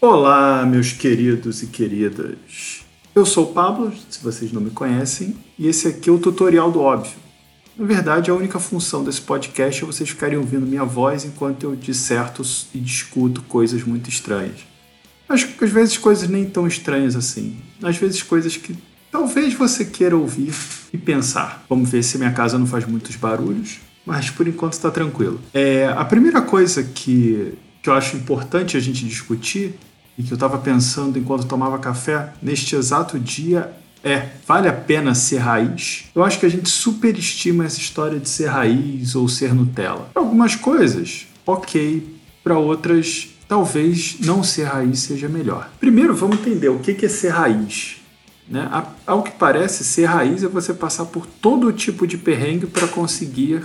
Olá, meus queridos e queridas. Eu sou o Pablo, se vocês não me conhecem, e esse aqui é o tutorial do óbvio. Na verdade, a única função desse podcast é vocês ficarem ouvindo minha voz enquanto eu disserto e discuto coisas muito estranhas. Mas às vezes coisas nem tão estranhas assim. Às vezes coisas que talvez você queira ouvir e pensar. Vamos ver se minha casa não faz muitos barulhos, mas por enquanto está tranquilo. É, a primeira coisa que, que eu acho importante a gente discutir e que eu estava pensando enquanto tomava café neste exato dia é: vale a pena ser raiz? Eu acho que a gente superestima essa história de ser raiz ou ser Nutella. Para algumas coisas, ok. Para outras, talvez não ser raiz seja melhor. Primeiro, vamos entender o que é ser raiz. Né? Ao que parece, ser raiz é você passar por todo tipo de perrengue para conseguir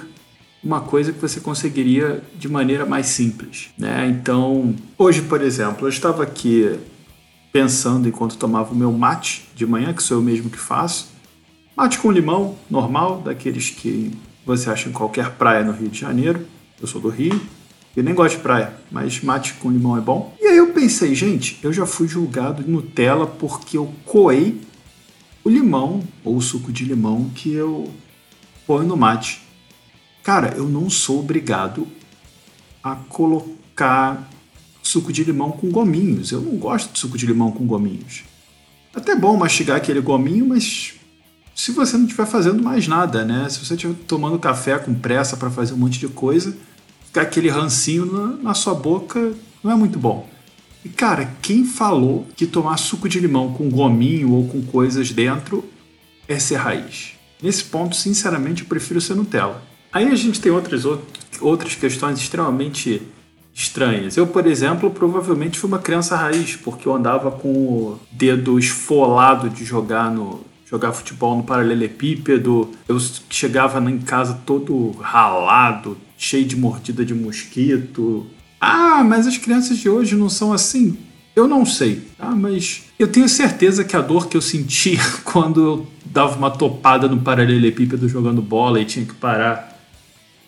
uma coisa que você conseguiria de maneira mais simples. Né? Então, hoje, por exemplo, eu estava aqui pensando enquanto tomava o meu mate de manhã, que sou eu mesmo que faço. Mate com limão, normal, daqueles que você acha em qualquer praia no Rio de Janeiro. Eu sou do Rio, eu nem gosto de praia, mas mate com limão é bom. E aí eu pensei, gente, eu já fui julgado Nutella porque eu coei o limão ou o suco de limão que eu ponho no mate. Cara, eu não sou obrigado a colocar suco de limão com gominhos. Eu não gosto de suco de limão com gominhos. Até bom mastigar aquele gominho, mas se você não estiver fazendo mais nada, né? Se você estiver tomando café com pressa para fazer um monte de coisa, ficar aquele rancinho na, na sua boca não é muito bom. E cara, quem falou que tomar suco de limão com gominho ou com coisas dentro é ser raiz? Nesse ponto, sinceramente, eu prefiro ser Nutella. Aí a gente tem outras, outras questões extremamente estranhas. Eu, por exemplo, provavelmente fui uma criança raiz, porque eu andava com o dedo esfolado de jogar no jogar futebol no paralelepípedo. Eu chegava em casa todo ralado, cheio de mordida de mosquito. Ah, mas as crianças de hoje não são assim. Eu não sei, tá? mas eu tenho certeza que a dor que eu sentia quando eu dava uma topada no paralelepípedo jogando bola e tinha que parar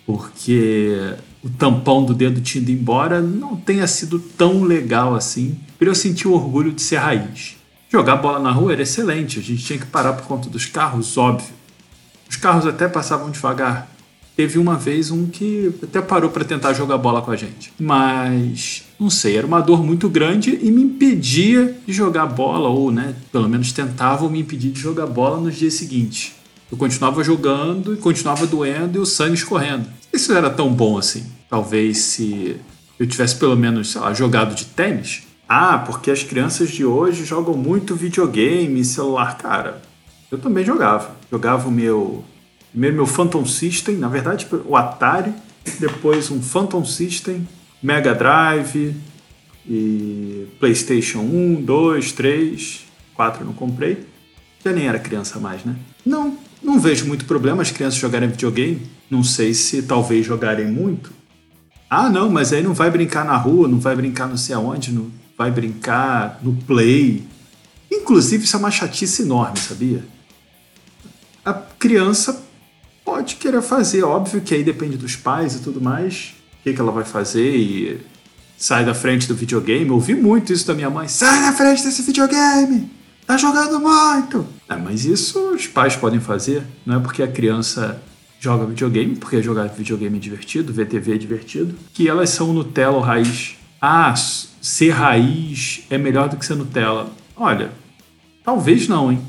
porque o tampão do dedo tinha ido embora não tenha sido tão legal assim, para eu sentir o orgulho de ser raiz. Jogar bola na rua era excelente, a gente tinha que parar por conta dos carros, óbvio. Os carros até passavam devagar. Teve uma vez um que até parou para tentar jogar bola com a gente. Mas, não sei, era uma dor muito grande e me impedia de jogar bola, ou, né, pelo menos tentava me impedir de jogar bola nos dias seguintes. Eu continuava jogando e continuava doendo e o sangue escorrendo. Isso era tão bom assim. Talvez se eu tivesse pelo menos, sei lá, jogado de tênis. Ah, porque as crianças de hoje jogam muito videogame, celular. Cara, eu também jogava. Jogava o meu. Primeiro meu Phantom System, na verdade o Atari, depois um Phantom System, Mega Drive e PlayStation 1, 2, 3, 4 eu não comprei. Já nem era criança mais, né? Não, não vejo muito problema as crianças jogarem videogame. Não sei se talvez jogarem muito. Ah, não, mas aí não vai brincar na rua, não vai brincar não sei aonde, não vai brincar no play. Inclusive, isso é uma chatice enorme, sabia? A criança pode querer fazer, óbvio que aí depende dos pais e tudo mais, o que, que ela vai fazer e sai da frente do videogame. Eu ouvi muito isso da minha mãe: sai da frente desse videogame! Tá jogando muito! É, mas isso os pais podem fazer, não é porque a criança joga videogame, porque jogar videogame é divertido, ver TV é divertido, que elas são Nutella ou raiz. Ah, ser raiz é melhor do que ser Nutella. Olha, talvez não, hein?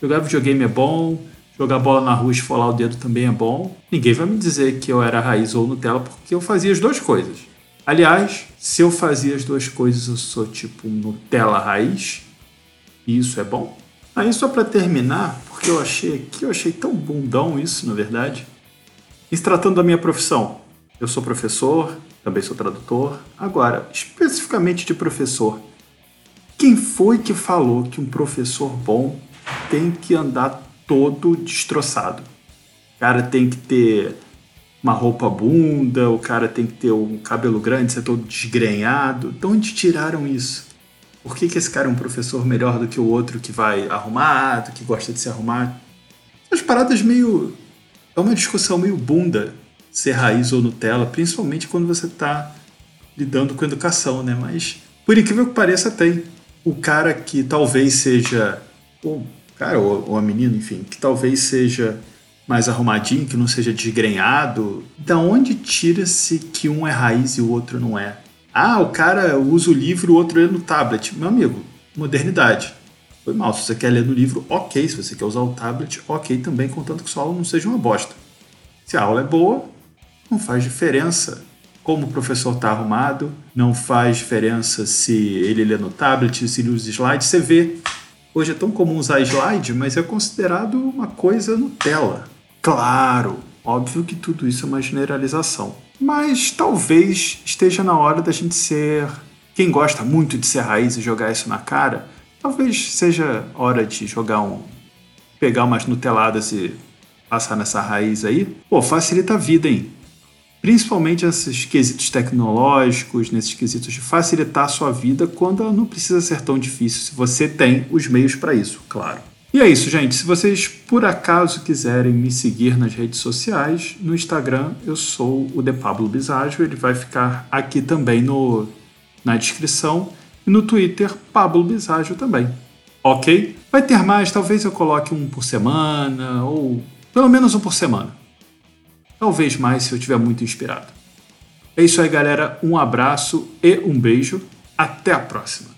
Jogar videogame é bom, jogar bola na rua e esfolar o dedo também é bom. Ninguém vai me dizer que eu era raiz ou Nutella porque eu fazia as duas coisas. Aliás, se eu fazia as duas coisas, eu sou tipo Nutella raiz e isso é bom? Aí só para terminar, porque eu achei que eu achei tão bundão isso, na verdade. E se tratando da minha profissão, eu sou professor, também sou tradutor. Agora, especificamente de professor, quem foi que falou que um professor bom tem que andar todo destroçado? O cara tem que ter uma roupa bunda, o cara tem que ter um cabelo grande, ser todo desgrenhado. De onde tiraram isso? Por que, que esse cara é um professor melhor do que o outro que vai arrumado, que gosta de se arrumar? As paradas meio. É uma discussão meio bunda ser raiz ou Nutella, principalmente quando você está lidando com educação, né? Mas Por incrível que pareça, tem. O cara que talvez seja. O cara ou, ou a menina, enfim, que talvez seja mais arrumadinho, que não seja desgrenhado. Da onde tira-se que um é raiz e o outro não é? Ah, o cara usa o livro, o outro lê no tablet. Meu amigo, modernidade. Foi mal. Se você quer ler no livro, ok. Se você quer usar o tablet, ok também, contanto que sua aula não seja uma bosta. Se a aula é boa, não faz diferença como o professor está arrumado, não faz diferença se ele lê no tablet, se ele usa slide. Você vê, hoje é tão comum usar slide, mas é considerado uma coisa Nutella. Claro, óbvio que tudo isso é uma generalização. Mas talvez esteja na hora da gente ser. Quem gosta muito de ser raiz e jogar isso na cara, talvez seja hora de jogar um. pegar umas Nuteladas e passar nessa raiz aí. Pô, facilita a vida, hein? principalmente nesses quesitos tecnológicos, nesses quesitos de facilitar a sua vida quando ela não precisa ser tão difícil, se você tem os meios para isso, claro. E é isso, gente. Se vocês por acaso quiserem me seguir nas redes sociais, no Instagram eu sou o De Pablo Biságio, ele vai ficar aqui também no, na descrição, e no Twitter, Pablo Biságio também. Ok? Vai ter mais, talvez eu coloque um por semana, ou pelo menos um por semana. Talvez mais se eu estiver muito inspirado. É isso aí, galera. Um abraço e um beijo. Até a próxima.